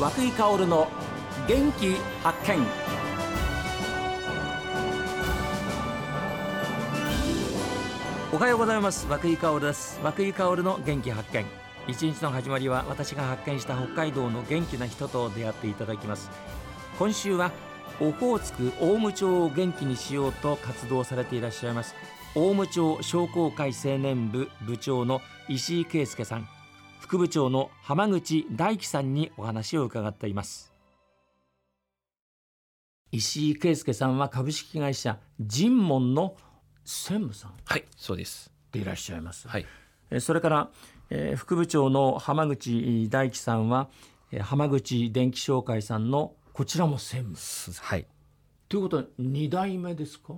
和久井薫の元気発見。おはようございます。和久井薫です。和久井薫の元気発見。一日の始まりは私が発見した北海道の元気な人と出会っていただきます。今週はオホーツク大武町を元気にしようと活動されていらっしゃいます。大武町商工会青年部部長の石井圭介さん。副部長の浜口大樹さんにお話を伺っています石井圭介さんは株式会社神門の専務さんはい、そうです。でいらっしゃいます、はい、えーそれから、えー副部長の浜口大樹さんは、えー浜口電気商会さんのこちらも専務はい。ということは2代目ですか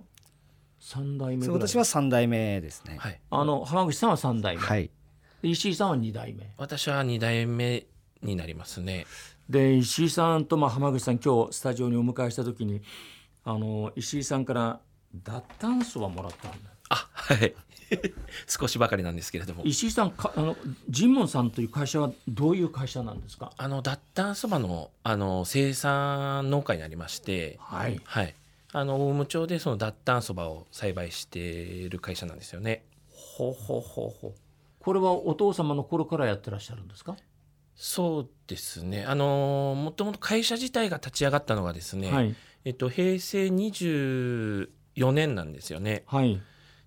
？3代目私は三代目ですね。はい。あの浜口さんは3代目、はい。で石井さんは2代目私は二代目になりますね。で石井さんとまあ浜口さん今日スタジオにお迎えした時にあの石井さんから脱炭素はもらったんだあ、はい。少しばかりなんですけれども。石井さんかあの神門さんという会社はどういう会社なんですか？あの脱炭そばのあの生産農家になりまして、はいはい。あの大武町でその脱炭そばを栽培している会社なんですよね。ほうほうほうほうこれはお父様の頃からやってらっしゃるんですか、そうですね。あのもともと会社自体が立ち上がったのがですね、はい。えっと平成24年なんですよね。はい。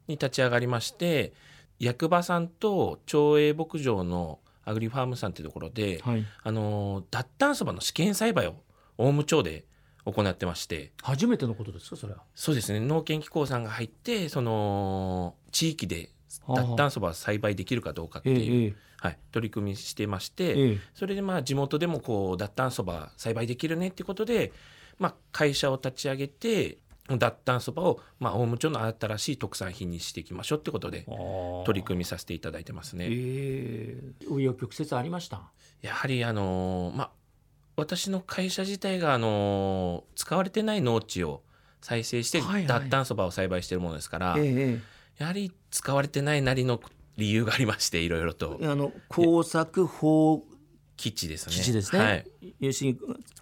に立ち上がりまして役場さんと町営牧場のアグリファームさんというところで、はい。あの脱炭そばの試験栽培を大武町で行ってまして。初めてのことですかそれは？そうですね。農研機構さんが入ってその地域で脱炭そばを栽培できるかどうかってえいう、えはい、取り組みしてまして、ええ。それでまあ地元でもこう脱炭そば栽培できるねっていうことで、まあ、会社を立ち上げて脱炭そばをまあ大武町の新しい特産品にしていきましょうってことで取り組みさせていただいてますね。ええ。紆余曲折ありました？やはりあのーまあ私の会社自体があのー使われてない農地を再生してはいはい。脱炭そばを栽培しているものですから、えやはり使われてないなりの理由がありましていろいろと。えあの工作法基地ですね。基地ですね、はい、要するに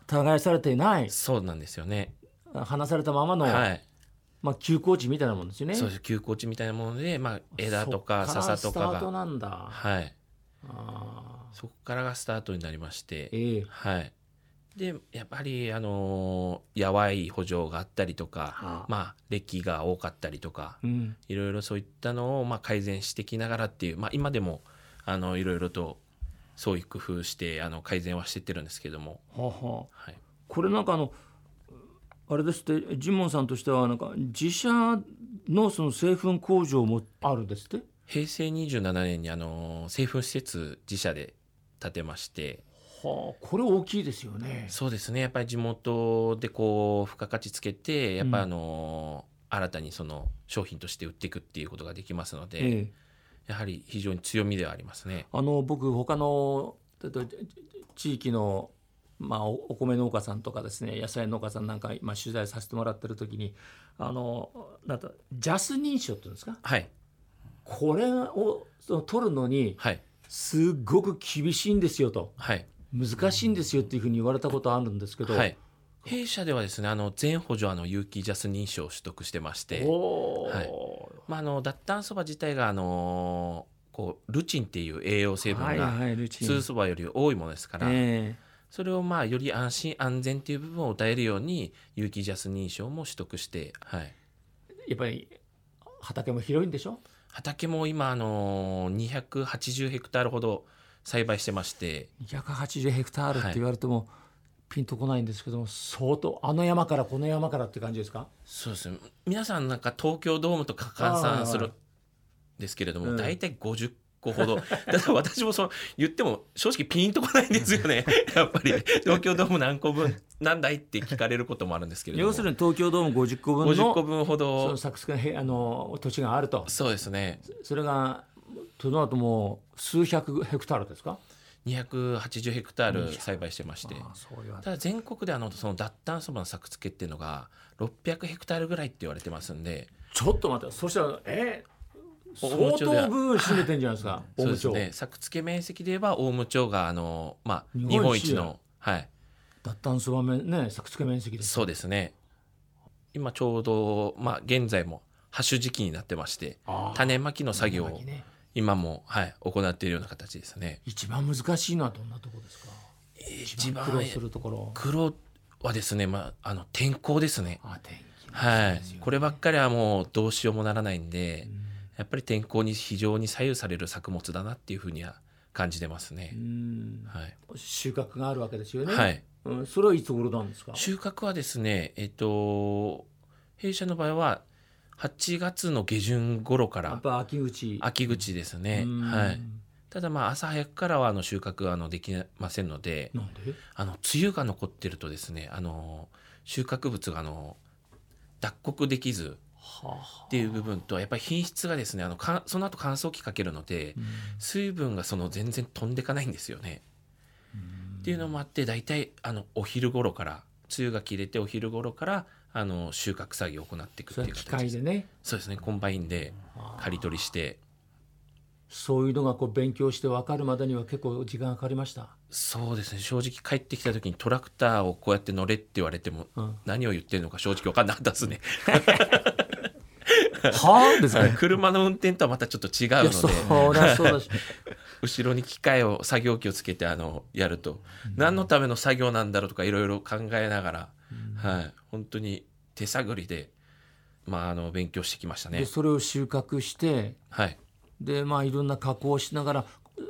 耕されてない。そうなんですよね。離されたままの、はい。まあ、休耕地みたいなもんですよね。そうです。休耕地みたいなもので、まあ、枝とか笹とかスタートが、なんだ、はい、あそこからがスタートになりまして、ええ。はい、でやっぱり、あのーやわい補助があったりとか、はあ。まあ、歴が多かったりとかうん。いろいろそういったのを、まあ、改善していきながらっていう、まあ、今でもあのいろいろとそういう工夫してあの改善はしてってるんですけども、はあはあ。はい、これなんかあのあれですってジモンさんとしてはなんか自社のその製粉工場もあるんですって？平成27年にあの製粉施設自社で建てましてはあこれ大きいですよね。そうですね。やっぱり地元でこう付加価値つけてやっぱりあの、新たにその商品として売っていくっていうことができますので、ええ。やはり非常に強みではありますね。あの僕他のえっと地域のまあおお米農家さんとかですね野菜農家さんなんか今取材させてもらってる時にあのなんとジャス認証っていうんですか？はい。これをその取るのにはい。すっごく厳しいんですよと。はい難しいんですよっていうふうに言われたことあるんですけど、はい。弊社ではですねあの全補助あの有機ジャス認証を取得してまして、まあ、あの脱炭そば自体があのこうルチンっていう栄養成分はいが通そばより多いものですから、えそれをまあより安心安全っていう部分を歌えるように有機ジャス認証も取得して、はい、えやっぱり畑も広いんでしょ？畑も今あの280ヘクタールほど栽培してまして。280ヘクタールって言われても、ピンとこないんですけども相当あの山からこの山からって感じですか？そうです。ね皆さんなんか東京ドームとか換算するんですけれども、うん。大体50個ほど。だから私もその言っても正直ピンとこないんですよね。やっぱり。東京ドーム何個分何台って聞かれることもあるんですけれども。要するに東京ドーム50個分50個の分ほそどの作あの土地があると。そうですね。それがとなるともう数百ヘクタールですか？280ヘクタール栽培してまして。ただ全国であのその脱炭そばの作付けっていうのが600ヘクタールぐらいって言われてますんで。ちょっと待ってそしたらえお相当部分占めてんじゃないですか、大そうですね。作付け面積で言えば大武町があの、まあ、日日本一の、はい、脱炭素はね作付け面積ですそうですね。今ちょうどまあ現在もハッシュ時期になってまして種まきの作業を今も、はい、行っているような形ですね。一番難しいのはどんなところですか？一番苦労するところ。苦労はですね、まあ、あの天候ですね。あ天気はい、こればっかりはもうどうしようもならないんで、やっぱり天候に非常に左右される作物だなっていうふうには感じてますね。はい、収穫があるわけですよね。はい。うん、それはいつ頃なんですか？収穫はですね、えっと弊社の場合は8月の下旬頃から。やっぱ秋口。秋口ですね。はい。ただまあ朝早くからはあの収穫はあのできませんので、なんで？あの露が残ってるとですね、あの収穫物があの脱穀できずっていう部分とやっぱり品質がですねあのかその後乾燥機かけるので、うん、水分がその全然飛んでかないんですよね。っていうのもあって大体あのお昼頃から露が切れてお昼頃からあの収穫作業を行っていくっていう形。でね。そうですね。コンバインで刈り取りして。そういうのがこう勉強して分かるまでには結構時間がかかりました？そうですね。正直帰ってきた時にトラクターをこうやって乗れって言われても、何を言ってるのか正直分かんなかったですね。はあ？ですね。車の運転とはまたちょっと違うので。そうだそうだ後ろに機械を作業機をつけてあのやると、うん、何のための作業なんだろうとかいろいろ考えながら、うん、はい本当に手探りでまああの勉強してきましたね。でそれを収穫して、はい。でまあいろんな加工をしながら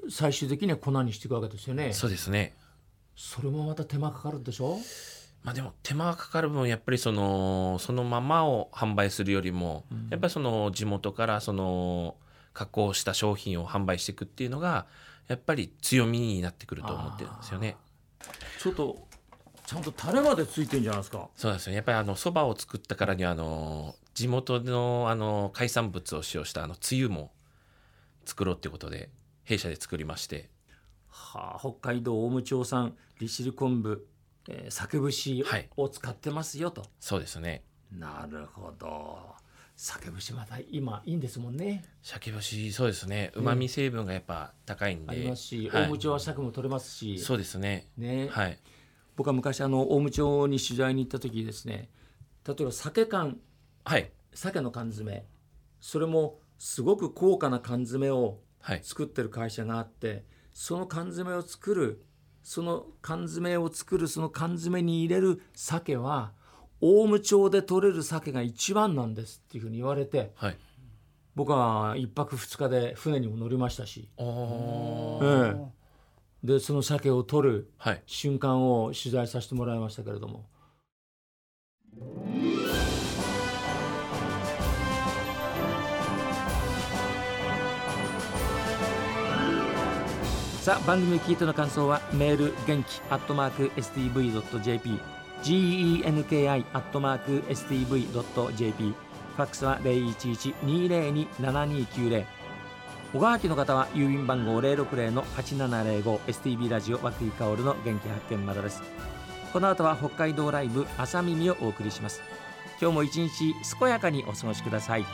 最終的には粉にしていくわけですよね。そうですね。それもまた手間かかるでしょ？まあでも手間がかかる分やっぱりそのそのままを販売するよりも、うん、やっぱりその地元からその加工した商品を販売していくっていうのがやっぱり強みになってくると思ってるんですよね。ちょっとちゃんとタレまでついてんじゃないですか。そうですね。やっぱりあの蕎麦を作ったからにはあの地元のあの海産物を使用したあのつゆも作ろうっていうことで弊社で作りましてはあ、北海道大武町産利尻昆布、えー、酒節を使ってますよと、はい、そうですねなるほど酒節また今いいんですもんね。酒節そうですね。うまみ成分がやっぱ高いんで、ありますし、はい、大武町は鮭も取れますし。そうですね。ね。はい。僕は昔あの大武町に取材に行った時ですね。例えば酒缶。はい。鮭の缶詰。それもすごく高価な缶詰を作ってる会社があって、はい、その缶詰を作るその缶詰を作るその缶詰に入れる鮭は大武町で取れる鮭が一番なんですっていうふうに言われて、はい、僕は1泊2日で船にも乗りましたし、ええ、でその鮭を取る瞬間を取材させてもらいましたけれども。さあ番組を聞いての感想はメール元気アットマーク STV.jp genki アットマーク STV.jp ファックスは0112027290小川家の方は郵便番号060-8705 STB ラジオ和久井薫の元気発見までです。この後は北海道ライブ朝耳をお送りします。今日も一日健やかにお過ごしください。